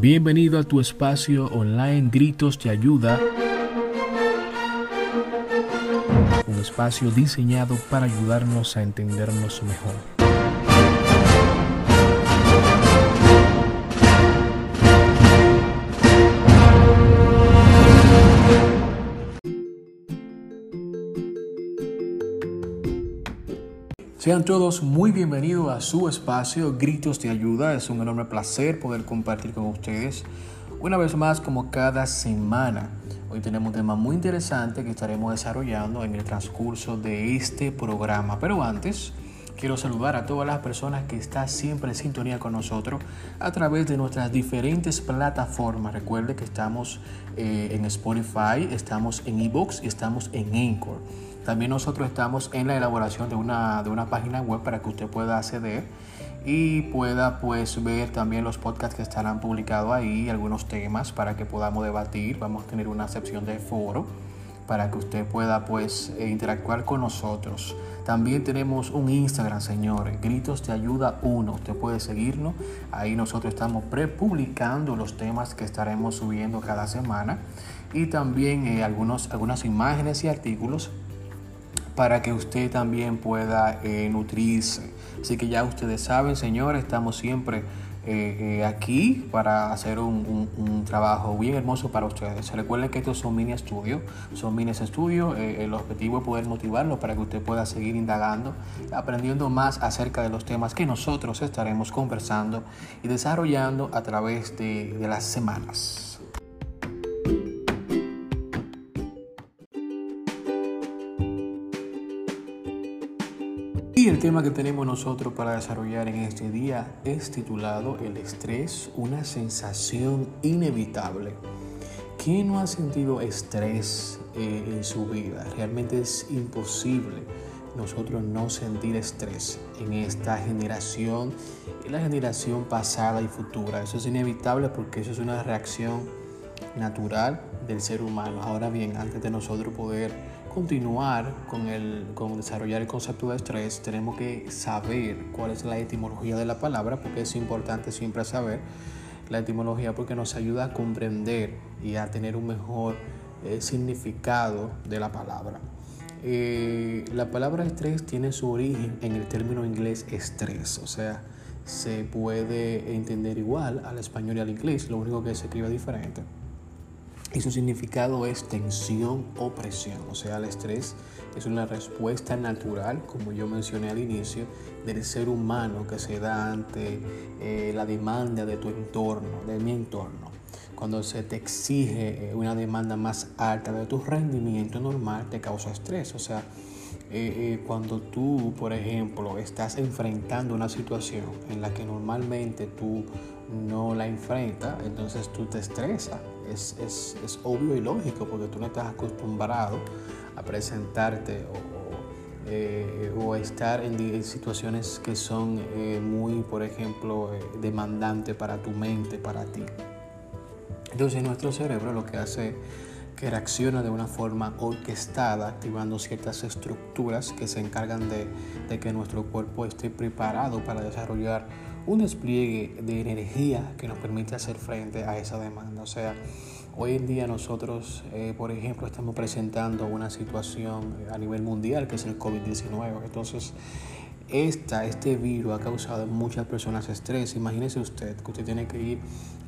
Bienvenido a tu espacio online Gritos de Ayuda. Un espacio diseñado para ayudarnos a entendernos mejor. Sean todos muy bienvenidos a su espacio Gritos de Ayuda. Es un enorme placer poder compartir con ustedes una vez más como cada semana. Hoy tenemos un tema muy interesante que estaremos desarrollando en el transcurso de este programa. Pero antes, quiero saludar a todas las personas que están siempre en sintonía con nosotros a través de nuestras diferentes plataformas. Recuerde que estamos eh, en Spotify, estamos en Ebox y estamos en Anchor. También nosotros estamos en la elaboración de una, de una página web para que usted pueda acceder y pueda pues ver también los podcasts que estarán publicados ahí, algunos temas para que podamos debatir. Vamos a tener una sección de foro para que usted pueda pues eh, interactuar con nosotros. También tenemos un Instagram, señores, Gritos de Ayuda 1. Usted puede seguirnos. Ahí nosotros estamos prepublicando los temas que estaremos subiendo cada semana y también eh, algunos, algunas imágenes y artículos para que usted también pueda eh, nutrirse. Así que ya ustedes saben, señores, estamos siempre eh, eh, aquí para hacer un, trabajo bien hermoso para ustedes. Recuerden que estos son mini estudios, son mini estudios. el objetivo es poder motivarlos para que usted pueda seguir indagando, aprendiendo más acerca de los temas que nosotros estaremos conversando y desarrollando a través de las semanas. Y el tema que tenemos nosotros para desarrollar en este día es titulado El estrés, una sensación inevitable. ¿Quién no ha sentido estrés eh, en su vida? Realmente es imposible nosotros no sentir estrés en esta generación, en la generación pasada y futura. Eso es inevitable porque eso es una reacción natural del ser humano. Ahora bien, antes de nosotros poder continuar con, el, con desarrollar el concepto de estrés, tenemos que saber cuál es la etimología de la palabra, porque es importante siempre saber la etimología porque nos ayuda a comprender y a tener un mejor eh, significado de la palabra. Eh, la palabra estrés tiene su origen en el término inglés estrés, o sea, se puede entender igual al español y al inglés, lo único que se escribe diferente y su significado es tensión o presión. O sea, el estrés es una respuesta natural, como yo mencioné al inicio, del ser humano que se da ante eh, la demanda de tu entorno, de mi entorno. Cuando se te exige eh, una demanda más alta de tu rendimiento normal, te causa estrés. O sea, eh, cuando tú, por ejemplo, estás enfrentando una situación en la que normalmente tú no la enfrentas, entonces tú te estresas es, es, es, obvio y lógico porque tú no estás acostumbrado a presentarte o, eh, o estar en, situaciones que son eh, muy, por ejemplo, eh, para tu mente, para ti. Entonces nuestro cerebro lo que hace que reacciona de una forma orquestada, activando ciertas estructuras que se encargan de, de que nuestro cuerpo esté preparado para desarrollar un despliegue de energía que nos permite hacer frente a esa demanda. O sea, hoy en día nosotros, eh, por ejemplo, estamos presentando una situación a nivel mundial que es el COVID-19. Entonces, esta, este virus ha causado en muchas personas estrés. Imagínese usted que usted tiene que ir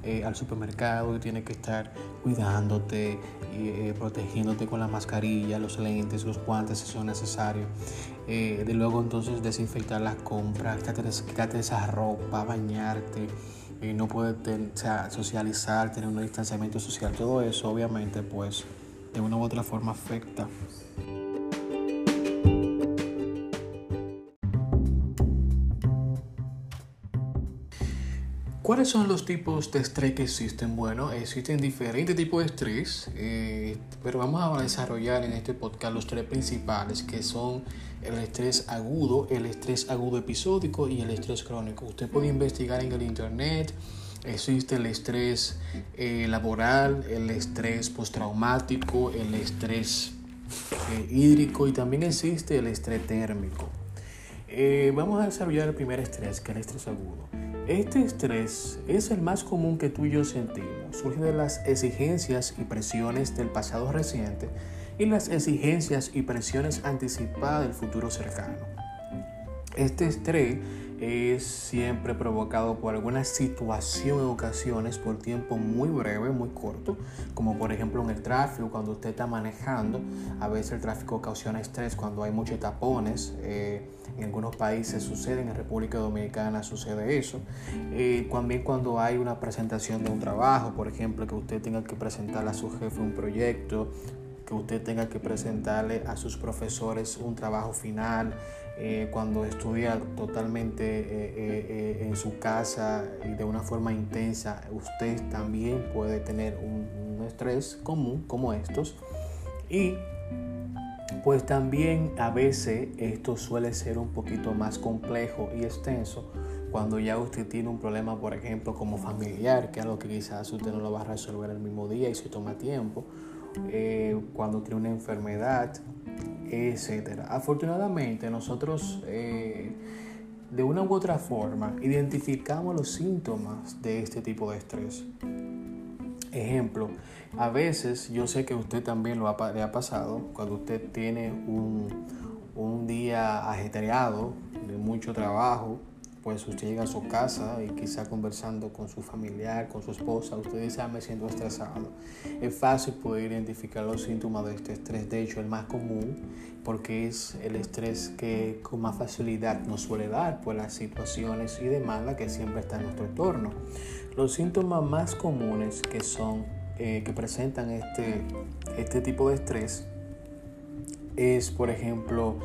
eh, al supermercado y tiene que estar cuidándote eh, protegiéndote con la mascarilla, los lentes, los guantes si son necesarios. Eh, de luego entonces desinfectar las compras, quitarte, esa ropa, bañarte, no poder socializar, tener un distanciamiento social. Todo eso obviamente pues de una u otra forma afecta ¿Cuáles son los tipos de estrés que existen? Bueno, existen diferentes tipos de estrés, eh, pero vamos a desarrollar en este podcast los tres principales, que son el estrés agudo, el estrés agudo episódico y el estrés crónico. Usted puede investigar en el internet, existe el estrés eh, laboral, el estrés postraumático, el estrés eh, hídrico y también existe el estrés térmico. Vamos a desarrollar el primer estrés, que es el estrés agudo. Este estrés es el más común que tú y yo sentimos. Surge de las exigencias y presiones del pasado reciente y las exigencias y presiones anticipadas del futuro cercano. Este estrés es siempre provocado por alguna situación en ocasiones por tiempo muy breve, muy corto, como por ejemplo en el tráfico, cuando usted está manejando, a veces el tráfico ocasiona estrés cuando hay muchos tapones, eh, en algunos países sucede, en República Dominicana sucede eso, eh, también cuando hay una presentación de un trabajo, por ejemplo, que usted tenga que presentar a su jefe un proyecto, que usted tenga que presentarle a sus profesores un trabajo final, eh, cuando estudia totalmente eh, eh, en su casa y de una forma intensa, usted también puede tener un, estrés común como estos. Y pues también a veces esto suele ser un poquito más complejo y extenso cuando ya usted tiene un problema, por ejemplo, como familiar, que es algo que quizás usted no lo va a resolver el mismo día y se toma tiempo, cuando tiene una enfermedad, etcétera. Afortunadamente nosotros eh, de una u otra forma identificamos los síntomas de este tipo de estrés. Ejemplo, a veces yo sé que usted también lo ha, pasado cuando usted tiene un, un día ajetreado de mucho trabajo, pues usted llega a su casa y quizá conversando con su familiar, con su esposa, usted dice, ah, me siento estresado. Es fácil poder identificar los síntomas de este estrés, de hecho el más común, porque es el estrés que con más facilidad nos suele dar por las situaciones y demandas que siempre están en nuestro entorno. Los síntomas más comunes que son, eh, que presentan este, este tipo de estrés es, por ejemplo,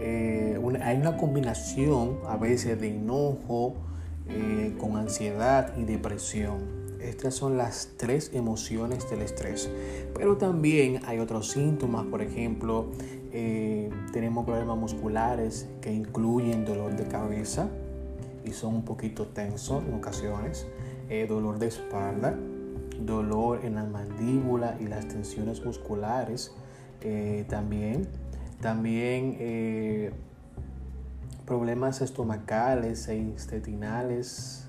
eh, hay una combinación a veces de enojo eh, con ansiedad y depresión. Estas son las tres emociones del estrés. Pero también hay otros síntomas, por ejemplo, eh, tenemos problemas musculares que incluyen dolor de cabeza y son un poquito tensos en ocasiones, dolor de espalda, dolor en la mandíbula y las tensiones musculares también también eh, problemas estomacales e intestinales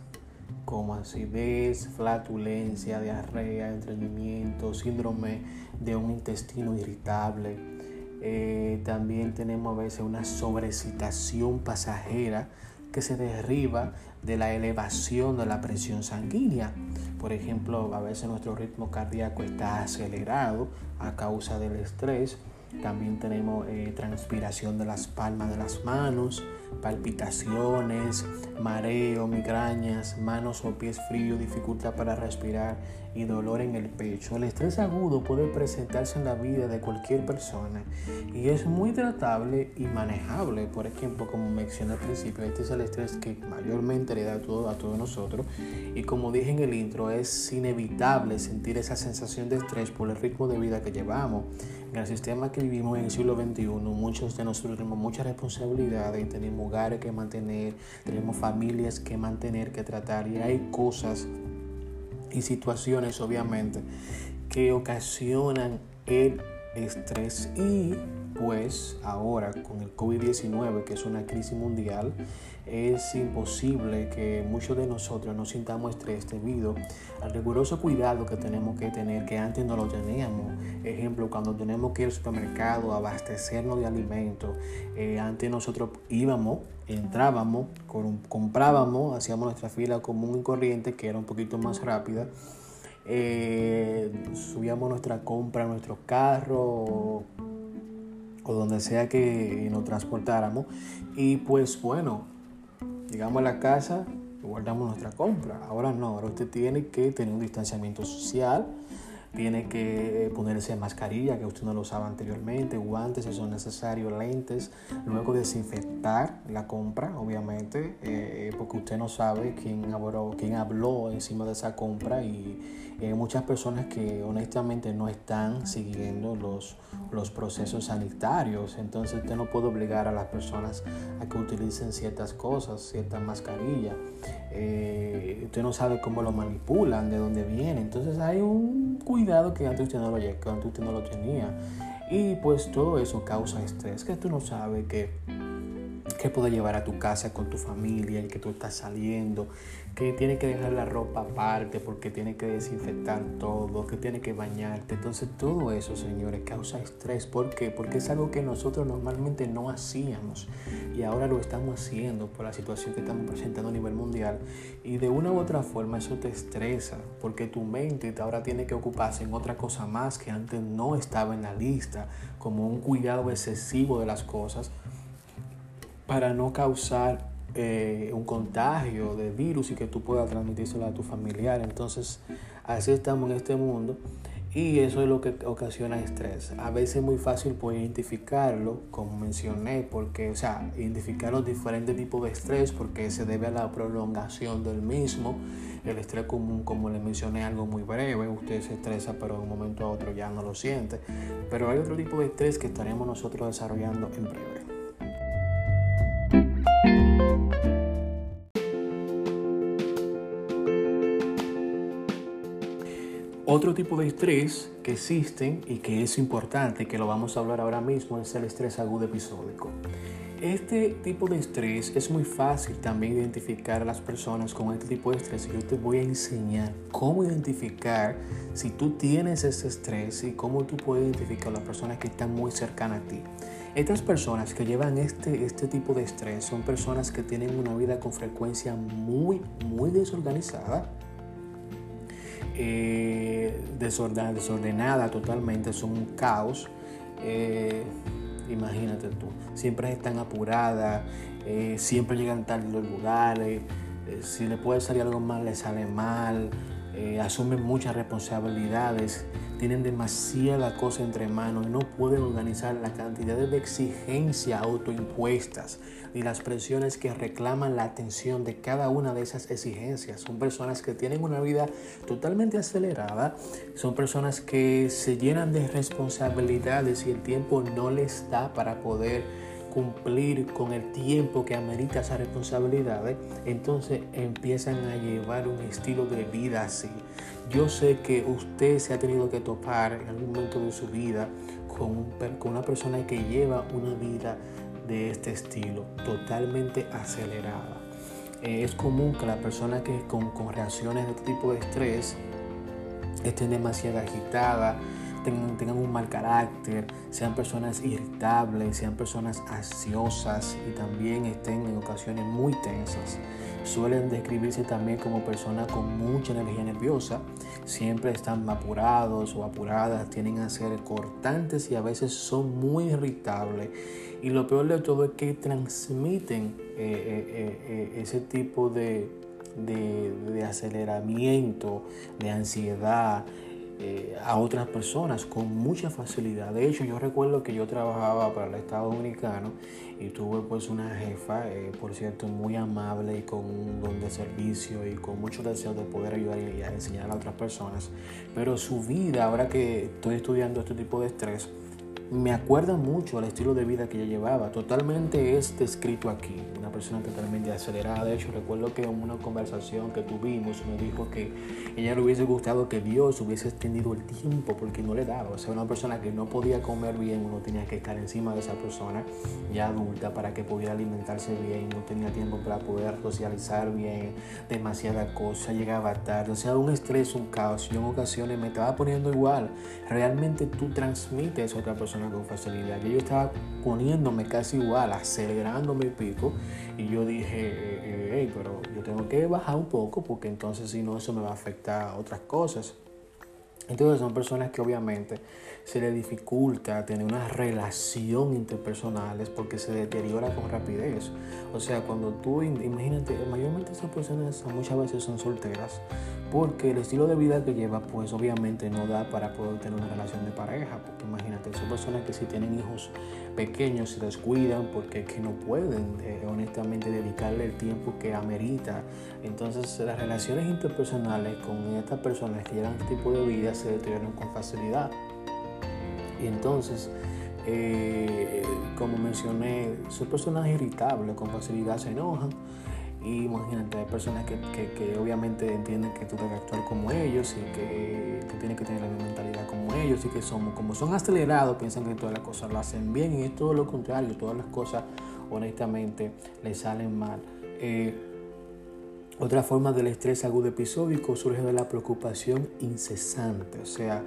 como acidez, flatulencia, diarrea, estreñimiento, síndrome de un intestino irritable. Eh, también tenemos a veces una sobrecitación pasajera que se derriba de la elevación de la presión sanguínea. Por ejemplo, a veces nuestro ritmo cardíaco está acelerado a causa del estrés también tenemos eh, transpiración de las palmas de las manos, palpitaciones, mareo, migrañas, manos o pies fríos, dificultad para respirar y dolor en el pecho. El estrés agudo puede presentarse en la vida de cualquier persona y es muy tratable y manejable. Por ejemplo, como mencioné al principio, este es el estrés que mayormente le da a, todo, a todos nosotros y como dije en el intro, es inevitable sentir esa sensación de estrés por el ritmo de vida que llevamos. En el sistema que vivimos en el siglo XXI, muchos de nosotros tenemos muchas responsabilidades tenemos hogares que mantener, tenemos familias que mantener, que tratar y hay cosas y situaciones obviamente que ocasionan el estrés. Y pues ahora con el COVID-19 que es una crisis mundial es imposible que muchos de nosotros no sintamos estrés debido al riguroso cuidado que tenemos que tener que antes no lo teníamos. Ejemplo, cuando tenemos que ir al supermercado abastecernos de alimentos, eh, antes nosotros íbamos, entrábamos, comprábamos, hacíamos nuestra fila común y corriente que era un poquito más rápida. Eh, subíamos nuestra compra a nuestro carro o donde sea que nos transportáramos y pues bueno Llegamos a la casa y guardamos nuestra compra. Ahora no, ahora usted tiene que tener un distanciamiento social, tiene que ponerse mascarilla que usted no lo usaba anteriormente, guantes si son necesarios, lentes, luego desinfectar la compra, obviamente, eh, porque usted no sabe quién habló, quién habló encima de esa compra y hay muchas personas que honestamente no están siguiendo los, los procesos sanitarios, entonces usted no puede obligar a las personas a que utilicen ciertas cosas, ciertas mascarillas. Eh, usted no sabe cómo lo manipulan, de dónde viene, entonces hay un cuidado que antes usted no lo, que antes usted no lo tenía. Y pues todo eso causa estrés, que tú no sabes que que puede llevar a tu casa con tu familia, el que tú estás saliendo, que tiene que dejar la ropa aparte porque tiene que desinfectar todo, que tiene que bañarte. Entonces todo eso, señores, causa estrés. ¿Por qué? Porque es algo que nosotros normalmente no hacíamos y ahora lo estamos haciendo por la situación que estamos presentando a nivel mundial. Y de una u otra forma eso te estresa porque tu mente ahora tiene que ocuparse en otra cosa más que antes no estaba en la lista, como un cuidado excesivo de las cosas para no causar eh, un contagio de virus y que tú puedas transmitírselo a tu familiar. Entonces, así estamos en este mundo y eso es lo que ocasiona estrés. A veces es muy fácil pues, identificarlo, como mencioné, porque, o sea, identificar los diferentes tipos de estrés porque se debe a la prolongación del mismo. El estrés común, como le mencioné, algo muy breve, usted se estresa pero de un momento a otro ya no lo siente. Pero hay otro tipo de estrés que estaremos nosotros desarrollando en breve. Otro tipo de estrés que existen y que es importante, que lo vamos a hablar ahora mismo, es el estrés agudo episódico. Este tipo de estrés es muy fácil también identificar a las personas con este tipo de estrés y yo te voy a enseñar cómo identificar si tú tienes ese estrés y cómo tú puedes identificar a las personas que están muy cercanas a ti. Estas personas que llevan este, este tipo de estrés son personas que tienen una vida con frecuencia muy, muy desorganizada eh, desordenada, totalmente, son un caos. Eh, imagínate tú, siempre están apuradas, eh, siempre llegan tarde los lugares, si le puede salir algo mal, le sale mal, asumen muchas responsabilidades, tienen demasiada cosa entre manos y no pueden organizar la cantidad de exigencias autoimpuestas y las presiones que reclaman la atención de cada una de esas exigencias. Son personas que tienen una vida totalmente acelerada, son personas que se llenan de responsabilidades y el tiempo no les da para poder cumplir con el tiempo que amerita esas responsabilidades, entonces empiezan a llevar un estilo de vida así. Yo sé que usted se ha tenido que topar en algún momento de su vida con, una persona que lleva una vida de este estilo, totalmente acelerada. Eh, es común que las personas que con, con reacciones de este tipo de estrés estén demasiado agitadas, tengan, un mal carácter, sean personas irritables, sean personas ansiosas y también estén en ocasiones muy tensas. Suelen describirse también como personas con mucha energía nerviosa, siempre están apurados o apuradas, tienen a cortantes y a veces son muy irritables y lo peor de todo es que transmiten eh, eh, eh, ese tipo de, de, aceleramiento, de ansiedad a otras personas con mucha facilidad. De hecho, yo recuerdo que yo trabajaba para el Estado Dominicano y tuve pues una jefa, por cierto, muy amable y con un don de servicio y con mucho deseo de poder ayudar y a enseñar a otras personas. Pero su vida, ahora que estoy estudiando este tipo de estrés, me acuerda mucho al estilo de vida que ella llevaba. Totalmente es descrito aquí. Una persona totalmente acelerada. De hecho, recuerdo que en una conversación que tuvimos me dijo que ella le hubiese gustado que Dios hubiese extendido el tiempo porque no le daba. O sea, una persona que no podía comer bien, uno tenía que estar encima de esa persona ya adulta para que pudiera alimentarse bien. No tenía tiempo para poder socializar bien. Demasiada cosa. Llegaba tarde. O sea, un estrés, un caos. Yo en ocasiones me estaba poniendo igual. Realmente tú transmites a otra persona con facilidad. yo estaba poniéndome casi igual, acelerándome el pico. Y yo dije, eh, eh, pero yo tengo que bajar un poco porque entonces si no eso me va a afectar a otras cosas. Entonces son personas que obviamente se les dificulta tener una relación interpersonal porque se deteriora con rapidez. O sea, cuando tú, imagínate, mayormente esas personas muchas veces son solteras porque el estilo de vida que lleva pues obviamente no da para poder tener una relación de pareja. Porque imagínate, son personas que si tienen hijos pequeños se descuidan porque que no pueden eh, honestamente dedicarle el tiempo que amerita. Entonces las relaciones interpersonales con estas personas que llevan este tipo de vida se deterioran con facilidad. Y entonces, eh, como mencioné, son personas irritables, con facilidad se enojan. Y imagínate, hay personas que, que, obviamente entienden que tú debes actuar como ellos y que tú tienes que tener la misma mentalidad como ellos y que somos, como son acelerados, piensan que todas las cosas lo hacen bien y es todo lo contrario, todas las cosas honestamente le salen mal. Eh, otra forma del estrés agudo episódico surge de la preocupación incesante, o sea,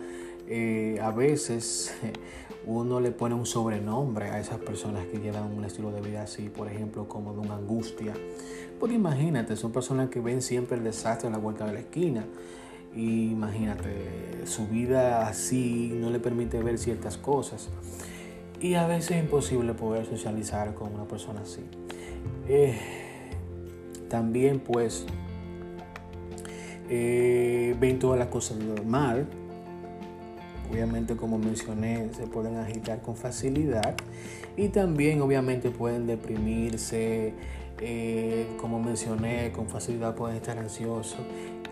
eh, a veces uno le pone un sobrenombre a esas personas que llevan un estilo de vida así, por ejemplo, como de una angustia. Pues imagínate, son personas que ven siempre el desastre a la vuelta de la esquina. Y imagínate, su vida así no le permite ver ciertas cosas. Y a veces es imposible poder socializar con una persona así. Eh, también pues eh, ven todas las cosas normal, Obviamente, como mencioné, se pueden agitar con facilidad y también obviamente pueden deprimirse, eh, como mencioné, con facilidad pueden estar ansiosos.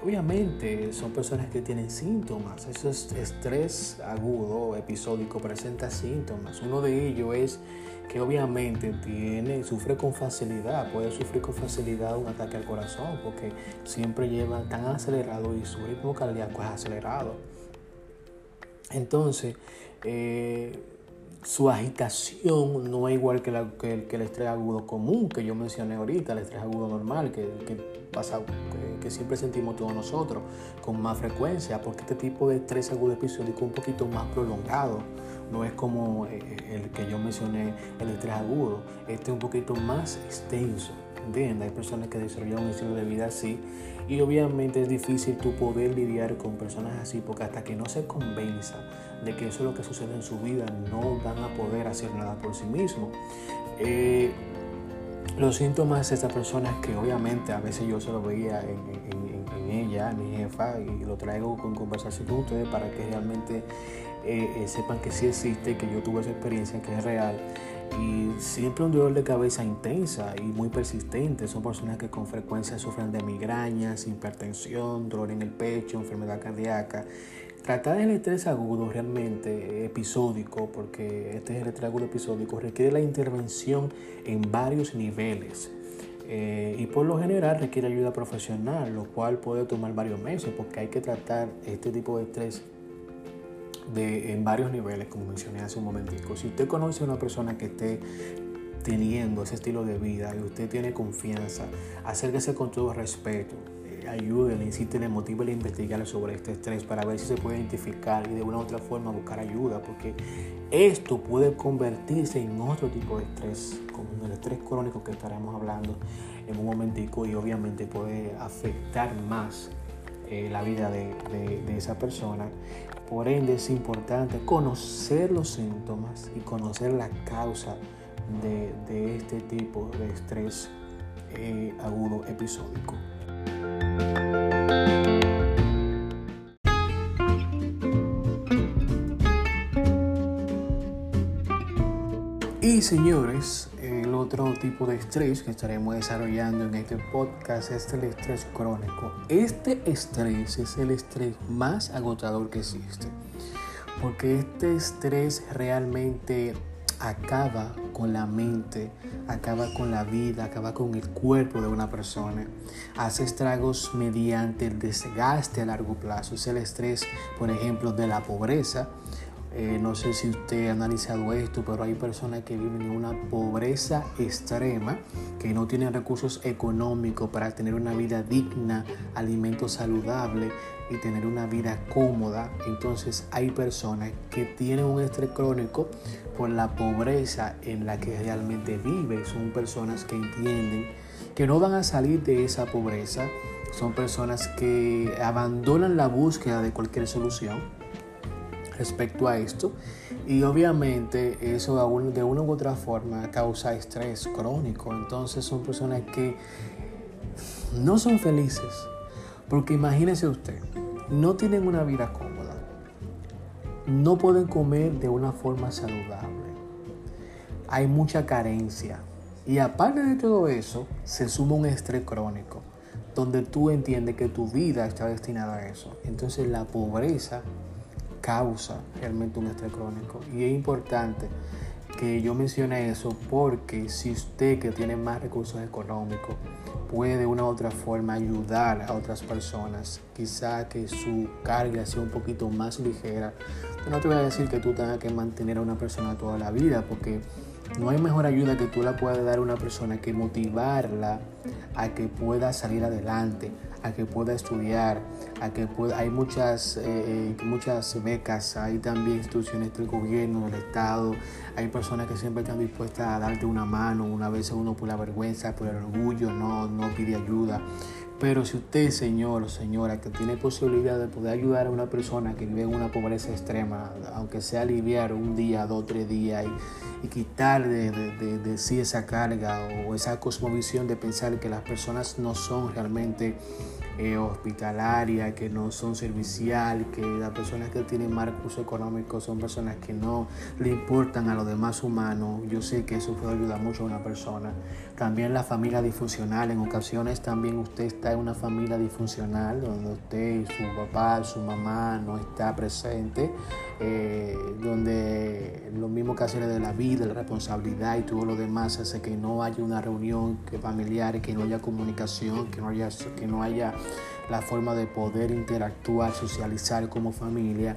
Obviamente son personas que tienen síntomas. Eso es estrés agudo, episódico, presenta síntomas. Uno de ellos es que obviamente tiene, sufre con facilidad, puede sufrir con facilidad un ataque al corazón porque siempre lleva tan acelerado y su ritmo cardíaco es acelerado. Entonces, eh, su agitación no es igual que, el, estrés agudo común que yo mencioné ahorita, el estrés agudo normal que, pasa, que, siempre sentimos todos nosotros con más frecuencia, porque este tipo de estrés agudo episódico es un poquito más prolongado, no es como eh, el que yo mencioné, el estrés agudo, este es un poquito más extenso. ¿Entiendes? Hay personas que desarrollan un estilo de vida así y obviamente es difícil tú poder lidiar con personas así porque hasta que no se convenza de que eso es lo que sucede en su vida, no van a poder hacer nada por sí mismos. Eh, los síntomas de estas personas que obviamente a veces yo se lo veía en, ella, mi jefa, y lo traigo con conversación con ustedes para que realmente eh, eh, sepan que sí existe, que yo tuve esa experiencia, que es real y siempre un dolor de cabeza intensa y muy persistente. Son personas que con frecuencia sufren de migrañas, hipertensión, dolor en el pecho, enfermedad cardíaca. Tratar el estrés agudo realmente episódico, porque este es el estrés agudo episódico, requiere la intervención en varios niveles. Eh, y por lo general requiere ayuda profesional, lo cual puede tomar varios meses porque hay que tratar este tipo de estrés en varios niveles, como mencioné hace un momentico. Si usted conoce a una persona que esté teniendo ese estilo de vida y usted tiene confianza, acérquese con todo respeto, eh, ayúdele, insístele, motive a investigar sobre este estrés para ver si se puede identificar y de una u otra forma buscar ayuda, porque esto puede convertirse en otro tipo de estrés, como el estrés crónico que estaremos hablando en un momentico y obviamente puede afectar más eh, la vida de, esa persona por ende es importante conocer los síntomas y conocer la causa de, este tipo de estrés eh, agudo episódico. Y señores, otro tipo de estrés que estaremos desarrollando en este podcast es el estrés crónico. Este estrés es el estrés más agotador que existe, porque este estrés realmente acaba con la mente, acaba con la vida, acaba con el cuerpo de una persona. Hace estragos mediante el desgaste a largo plazo. Es el estrés, por ejemplo, de la pobreza eh, no sé si usted ha analizado esto, pero hay personas que viven en una pobreza extrema, que no tienen recursos económicos para tener una vida digna, alimentos saludables y tener una vida cómoda. Entonces hay personas que tienen un estrés crónico por la pobreza en la que realmente viven. Son personas que entienden que no van a salir de esa pobreza. Son personas que abandonan la búsqueda de cualquier solución respecto a esto. Y obviamente eso de una u otra forma causa estrés crónico. Entonces son personas que no son felices. Porque imagínese usted, no tienen una vida cómoda, no pueden comer de una forma saludable, hay mucha carencia. Y aparte de todo eso se suma un estrés crónico donde tú entiendes que tu vida está destinada a eso. Entonces la pobreza causa realmente un estrés crónico. Y es importante que yo mencione eso porque si usted que tiene más recursos económicos puede de una u otra forma ayudar a otras personas, quizá que su carga sea un poquito más ligera. no te voy a decir que tú tengas que mantener a una persona toda la vida porque No hay mejor ayuda que tú la puedas dar a una persona que motivarla a que pueda salir adelante, a que pueda estudiar, a que pueda, hay muchas, eh, eh, muchas becas, hay también instituciones del gobierno, del Estado, hay personas que siempre están dispuestas a darte una mano, una vez uno por la vergüenza, por el orgullo, no, no pide ayuda. Pero si usted, señor o señora, que tiene posibilidad de poder ayudar a una persona que vive en una pobreza extrema, aunque sea aliviar un día, dos, tres días y, quitar de, sí esa carga o esa cosmovisión de pensar que las personas no son realmente eh, hospitalarias, que no son servicial, que las personas que tienen más recursos económicos son personas que no le importan a los demás humanos. Yo sé que eso puede ayudar mucho a una persona. También la familia disfuncional, en ocasiones también usted está en una familia disfuncional donde usted, su papá, su mamá no está presente, eh, donde lo mismo que hacer de la vida, la responsabilidad y todo lo demás hace que no haya una reunión familiar, que no haya comunicación, que no haya, que no haya la forma de poder interactuar, socializar como familia.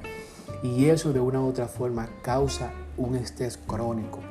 Y eso de una u otra forma causa un estrés crónico.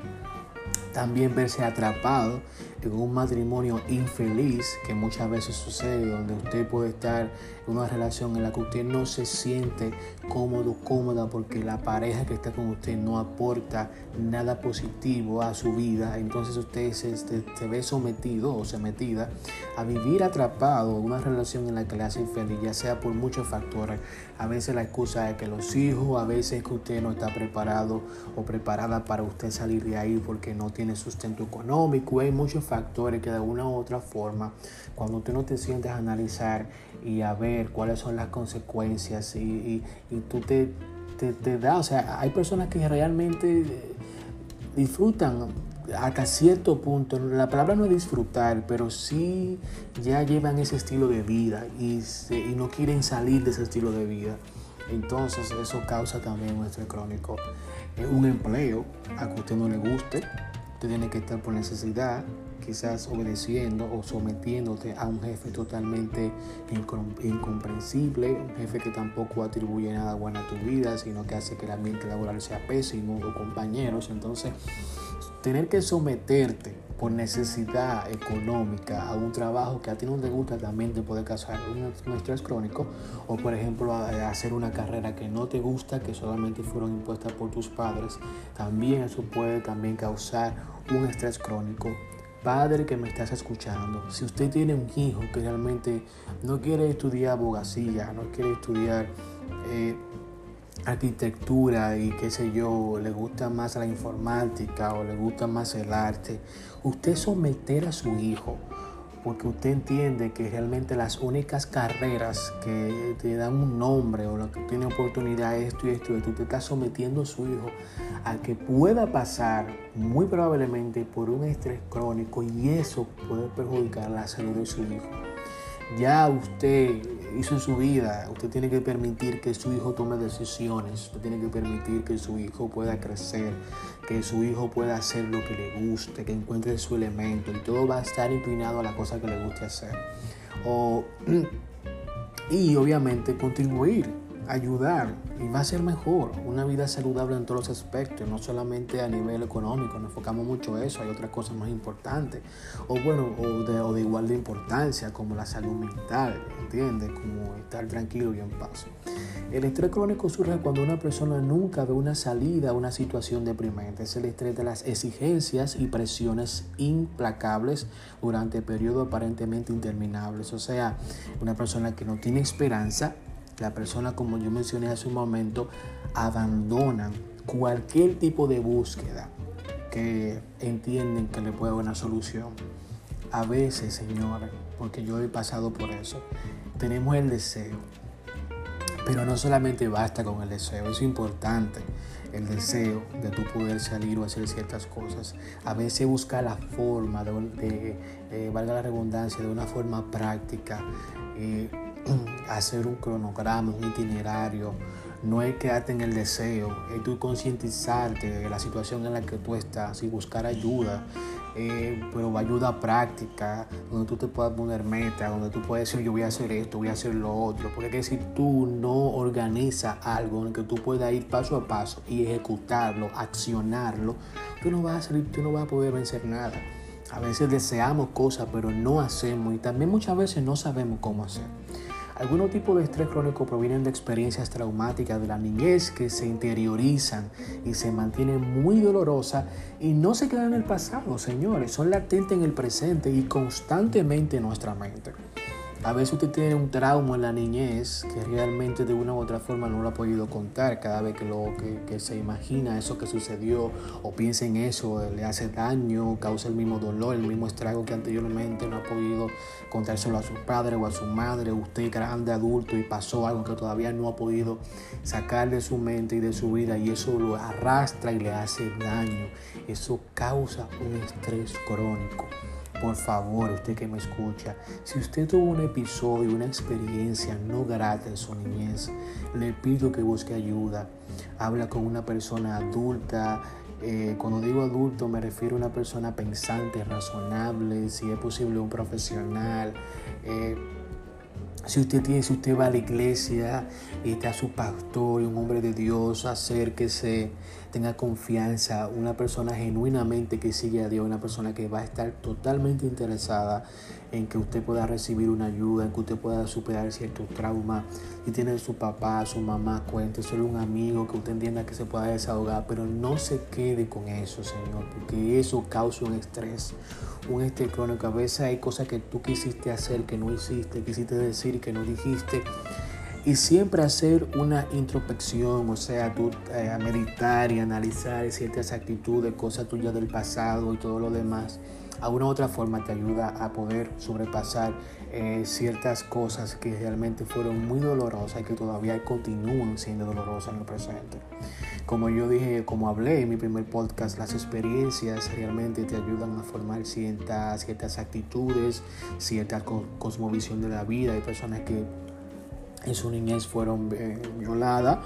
También verse atrapado en un matrimonio infeliz que muchas veces sucede, donde usted puede estar en una relación en la que usted no se siente cómodo, cómoda, porque la pareja que está con usted no aporta nada positivo a su vida, entonces usted se, se, ve sometido o sometida a vivir atrapado en una relación en la que le hace infeliz, ya sea por muchos factores. A veces la excusa es que los hijos, a veces que usted no está preparado o preparada para usted salir de ahí porque no tiene sustento económico, hay muchos factores que de una u otra forma, cuando tú no te sientes a analizar y a ver cuáles son las consecuencias y, y, tú te, te, te da, o sea, hay personas que realmente disfrutan hasta cierto punto, la palabra no es disfrutar, pero sí ya llevan ese estilo de vida y, no quieren salir de ese estilo de vida. Entonces eso causa también un estrés crónico. Un empleo a que usted no le guste, usted tiene que estar por necesidad, quizás obedeciendo o sometiéndote a un jefe totalmente incomprensible, un jefe que tampoco atribuye nada bueno a tu vida, sino que hace que el ambiente laboral sea pésimo o compañeros. Entonces, tener que someterte por necesidad económica a un trabajo que a ti no te gusta también te puede causar un, estrés crónico o por ejemplo hacer una carrera que no te gusta que solamente fueron impuestas por tus padres también eso puede también causar un estrés crónico. Padre que me estás escuchando, si usted tiene un hijo que realmente no quiere estudiar abogacía, no quiere estudiar eh, arquitectura y qué sé yo, le gusta más la informática o le gusta más el arte, usted someter a su hijo porque usted entiende que realmente las únicas carreras que te dan un nombre o lo que tiene oportunidad es esto y esto, y tú estás sometiendo a su hijo a que pueda pasar muy probablemente por un estrés crónico y eso puede perjudicar la salud de su hijo. Ya usted hizo en su vida, usted tiene que permitir que su hijo tome decisiones, usted tiene que permitir que su hijo pueda crecer, que su hijo pueda hacer lo que le guste, que encuentre su elemento y todo va a estar inclinado a la cosa que le guste hacer. y obviamente contribuir ayudar y va a ser mejor, una vida saludable en todos los aspectos, no solamente a nivel económico, nos enfocamos mucho en eso, hay otras cosas más importantes, o bueno, o de, igual de importancia, como la salud mental, ¿entiendes? Como estar tranquilo y en paz. El estrés crónico surge cuando una persona nunca ve una salida a una situación deprimente. Es el estrés de las exigencias y presiones implacables durante periodos aparentemente interminables. O sea, una persona que no tiene esperanza la persona, como yo mencioné hace un momento, abandonan cualquier tipo de búsqueda que entienden que le puede dar una solución. A veces, señores, porque yo he pasado por eso, tenemos el deseo, pero no solamente basta con el deseo, es importante el deseo de tu poder salir o hacer ciertas cosas. A veces buscar la forma, de, valga la redundancia, de una forma práctica. Eh, hacer un cronograma, un itinerario, no es quedarte en el deseo, es tú concientizarte de la situación en la que tú estás y buscar ayuda, eh, pero ayuda práctica, donde tú te puedas poner meta, donde tú puedes decir yo voy a hacer esto, voy a hacer lo otro, porque que si tú no organizas algo en el que tú puedas ir paso a paso y ejecutarlo, accionarlo, tú no vas a salir, tú no vas a poder vencer nada. A veces deseamos cosas, pero no hacemos y también muchas veces no sabemos cómo hacer. Algunos tipos de estrés crónico provienen de experiencias traumáticas de la niñez que se interiorizan y se mantienen muy dolorosas y no se quedan en el pasado, señores, son latentes en el presente y constantemente en nuestra mente. A veces usted tiene un trauma en la niñez que realmente de una u otra forma no lo ha podido contar. Cada vez que, lo, que, se imagina eso que sucedió o piensa en eso, le hace daño, causa el mismo dolor, el mismo estrago que anteriormente no ha podido contárselo a su padre o a su madre. Usted grande, adulto y pasó algo que todavía no ha podido sacar de su mente y de su vida y eso lo arrastra y le hace daño. Eso causa un estrés crónico. Por favor, usted que me escucha, si usted tuvo un episodio, una experiencia no grata en su niñez, le pido que busque ayuda. Habla con una persona adulta. Eh, cuando digo adulto me refiero a una persona pensante, razonable, si es posible un profesional. Eh, si usted tiene, si usted va a la iglesia y está su pastor y un hombre de Dios, acérquese, tenga confianza, una persona genuinamente que sigue a Dios, una persona que va a estar totalmente interesada en que usted pueda recibir una ayuda, en que usted pueda superar ciertos traumas. Si tiene su papá, su mamá, cuente, solo un amigo que usted entienda que se pueda desahogar, pero no se quede con eso, Señor, porque eso causa un estrés, un estrés crónico. A veces hay cosas que tú quisiste hacer que no hiciste, quisiste decir que no dijiste y siempre hacer una introspección, o sea, tú eh, meditar y analizar ciertas actitudes, cosas tuyas del pasado y todo lo demás, a una u otra forma te ayuda a poder sobrepasar eh, ciertas cosas que realmente fueron muy dolorosas y que todavía continúan siendo dolorosas en el presente. Como yo dije, como hablé en mi primer podcast, las experiencias realmente te ayudan a formar ciertas, ciertas actitudes, cierta cosmovisión de la vida. Hay personas que en su niñez fueron eh, violadas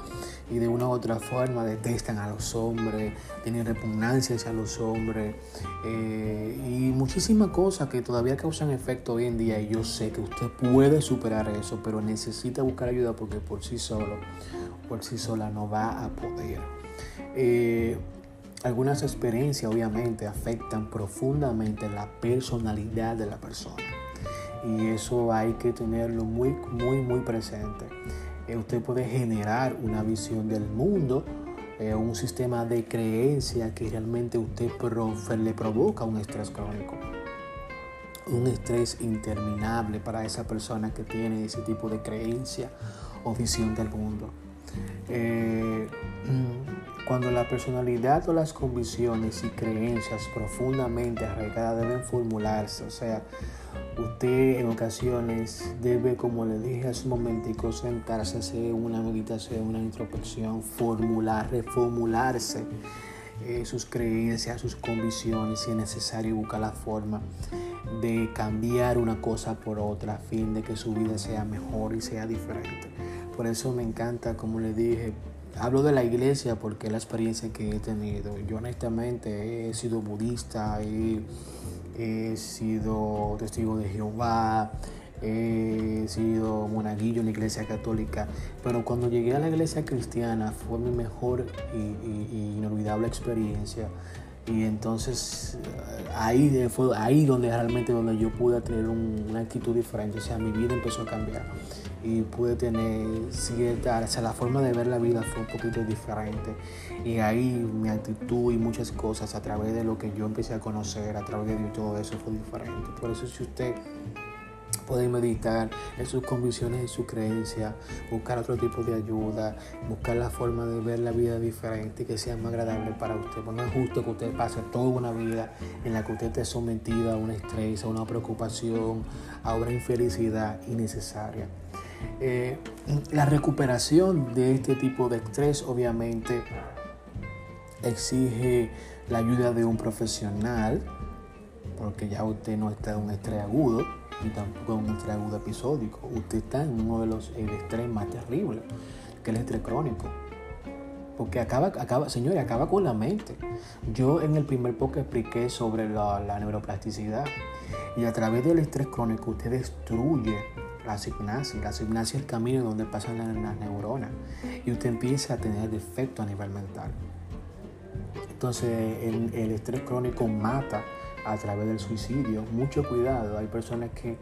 y de una u otra forma detestan a los hombres, tienen repugnancia hacia los hombres eh, y muchísimas cosas que todavía causan efecto hoy en día y yo sé que usted puede superar eso, pero necesita buscar ayuda porque por sí solo, por sí sola no va a poder. Eh, algunas experiencias obviamente afectan profundamente la personalidad de la persona y eso hay que tenerlo muy, muy, muy presente. Eh, usted puede generar una visión del mundo, eh, un sistema de creencia que realmente usted le provoca un estrés crónico, un estrés interminable para esa persona que tiene ese tipo de creencia o visión del mundo. Eh, cuando la personalidad o las convicciones y creencias profundamente arraigadas deben formularse, o sea, Usted en ocasiones debe, como le dije hace un momentico, sentarse, hacer una meditación, una introspección, formular, reformularse eh, sus creencias, sus convicciones, si es necesario buscar la forma de cambiar una cosa por otra a fin de que su vida sea mejor y sea diferente. Por eso me encanta, como le dije, hablo de la iglesia porque es la experiencia que he tenido. Yo honestamente he sido budista, y he sido testigo de Jehová, he sido monaguillo en la iglesia católica, pero cuando llegué a la iglesia cristiana fue mi mejor y, inolvidable experiencia. Y entonces ahí fue ahí donde realmente donde yo pude tener una actitud diferente, o sea, mi vida empezó a cambiar y pude tener cierta, o sea, la forma de ver la vida fue un poquito diferente. Y ahí mi actitud y muchas cosas a través de lo que yo empecé a conocer, a través de todo eso fue diferente. Por eso si usted puede meditar en sus convicciones y su creencia, buscar otro tipo de ayuda, buscar la forma de ver la vida diferente y que sea más agradable para usted. Pues no es justo que usted pase toda una vida en la que usted esté sometido a un estrés, a una preocupación, a una infelicidad innecesaria. Eh, la recuperación de este tipo de estrés obviamente exige la ayuda de un profesional, porque ya usted no está en un estrés agudo y tampoco en un estrés agudo episódico. Usted está en uno de los extremos más terribles, que el estrés crónico. Porque acaba, acaba, señores, acaba con la mente. Yo en el primer podcast expliqué sobre la, la neuroplasticidad. Y a través del estrés crónico usted destruye la asignasia. La asignasia es el camino donde pasan las, neuronas. Y usted empieza a tener defecto a nivel mental. Entonces el, el estrés crónico mata a través del suicidio. Mucho cuidado. Hay personas que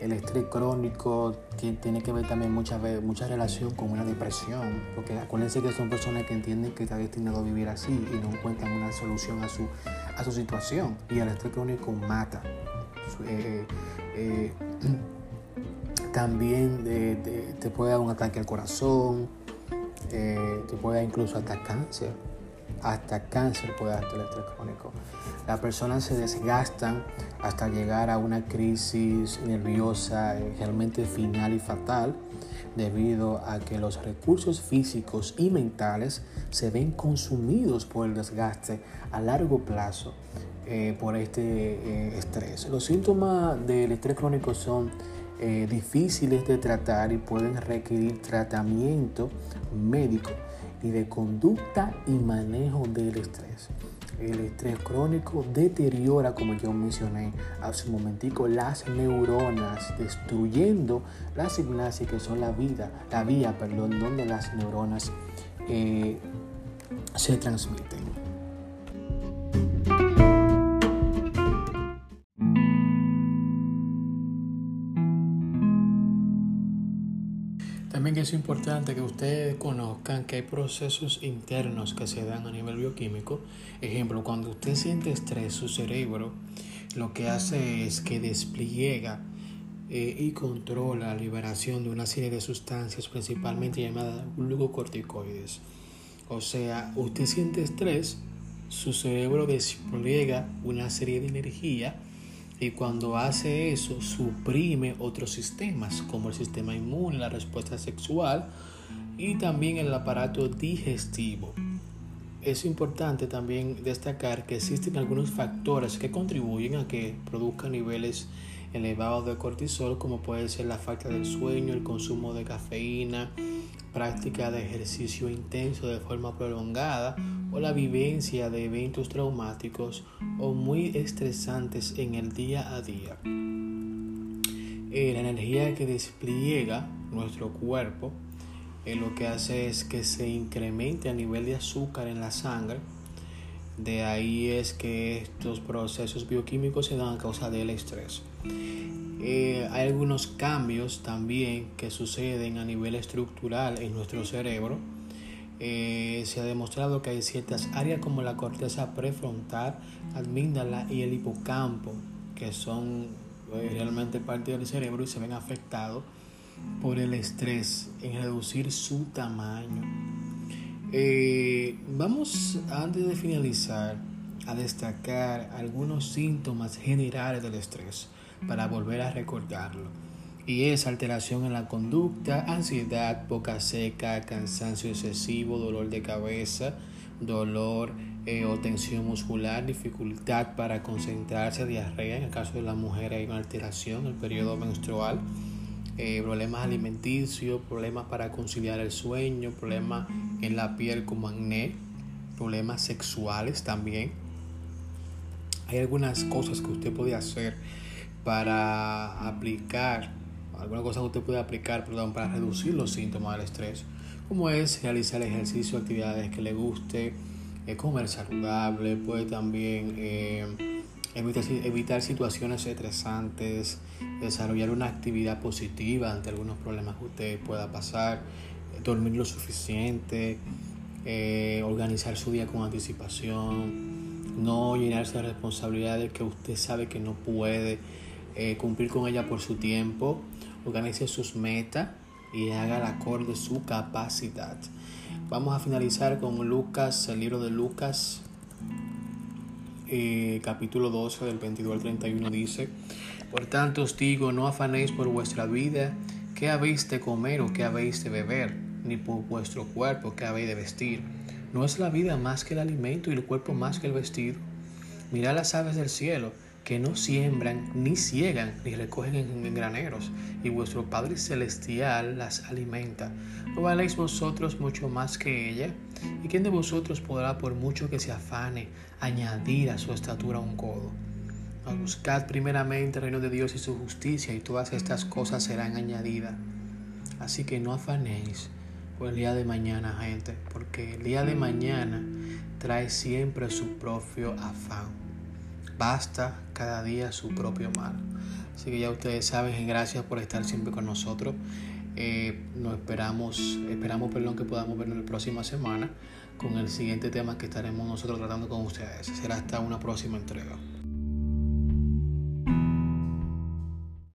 el estrés crónico tiene que ver también muchas veces, mucha relación con una depresión, porque acuérdense que son personas que entienden que está destinado a vivir así y no encuentran una solución a su, a su situación. Y el estrés crónico mata. Eh, eh, también te puede dar un ataque al corazón, eh, te puede dar incluso hasta cáncer. Hasta cáncer puede dar el estrés crónico. Las personas se desgastan hasta llegar a una crisis nerviosa eh, realmente final y fatal debido a que los recursos físicos y mentales se ven consumidos por el desgaste a largo plazo eh, por este eh, estrés. Los síntomas del estrés crónico son difíciles de tratar y pueden requerir tratamiento médico y de conducta y manejo del estrés. El estrés crónico deteriora, como yo mencioné hace un momentico, las neuronas, destruyendo la sinapsis que son la vida, la vía, perdón, donde las neuronas eh, se transmiten. Es importante que ustedes conozcan que hay procesos internos que se dan a nivel bioquímico. Ejemplo, cuando usted siente estrés, su cerebro lo que hace es que despliega eh, y controla la liberación de una serie de sustancias, principalmente llamadas glucocorticoides. O sea, usted siente estrés, su cerebro despliega una serie de energía y cuando hace eso, suprime otros sistemas, como el sistema inmune, la respuesta sexual y también el aparato digestivo. Es importante también destacar que existen algunos factores que contribuyen a que produzca niveles elevados de cortisol, como puede ser la falta del sueño, el consumo de cafeína, práctica de ejercicio intenso de forma prolongada o la vivencia de eventos traumáticos o muy estresantes en el día a día. Eh, la energía que despliega nuestro cuerpo eh, lo que hace es que se incremente a nivel de azúcar en la sangre. De ahí es que estos procesos bioquímicos se dan a causa del estrés. Eh, hay algunos cambios también que suceden a nivel estructural en nuestro cerebro. Eh, se ha demostrado que hay ciertas áreas como la corteza prefrontal, amígdala y el hipocampo que son eh, realmente parte del cerebro y se ven afectados por el estrés en reducir su tamaño. Vamos antes de finalizar a destacar algunos síntomas generales del estrés para volver a recordarlo. Y es alteración en la conducta, ansiedad, boca seca, cansancio excesivo, dolor de cabeza, dolor eh, o tensión muscular, dificultad para concentrarse, diarrea. En el caso de la mujer hay una alteración el periodo menstrual. Eh, problemas alimenticios, problemas para conciliar el sueño, problemas en la piel como acné, problemas sexuales también. Hay algunas cosas que usted puede hacer para aplicar, alguna cosa que usted puede aplicar, perdón, para reducir los síntomas del estrés, como es realizar ejercicio, actividades que le guste, eh, comer saludable, puede también eh, evitar, situaciones estresantes, desarrollar una actividad positiva ante algunos problemas que usted pueda pasar, dormir lo suficiente, eh, organizar su día con anticipación, no llenarse de responsabilidades que usted sabe que no puede eh, cumplir con ella por su tiempo, organice sus metas y haga acorde su capacidad. Vamos a finalizar con Lucas, el libro de Lucas, eh, capítulo 12 del 22 al 31 dice, Por tanto os digo, no afanéis por vuestra vida, qué habéis de comer o qué habéis de beber, ni por vuestro cuerpo, qué habéis de vestir. ¿No es la vida más que el alimento y el cuerpo más que el vestir? Mirad las aves del cielo que no siembran, ni ciegan, ni recogen en, graneros, y vuestro Padre Celestial las alimenta. ¿No valéis vosotros mucho más que ella? ¿Y quién de vosotros podrá, por mucho que se afane, añadir a su estatura un codo? Buscad primeramente el reino de Dios y su justicia, y todas estas cosas serán añadidas. Así que no afanéis por el día de mañana, gente, porque el día de mañana trae siempre su propio afán. Basta cada día su propio mal. Así que ya ustedes saben, gracias por estar siempre con nosotros. Eh, nos esperamos, esperamos perdón, que podamos vernos la próxima semana con el siguiente tema que estaremos nosotros tratando con ustedes. Será hasta una próxima entrega.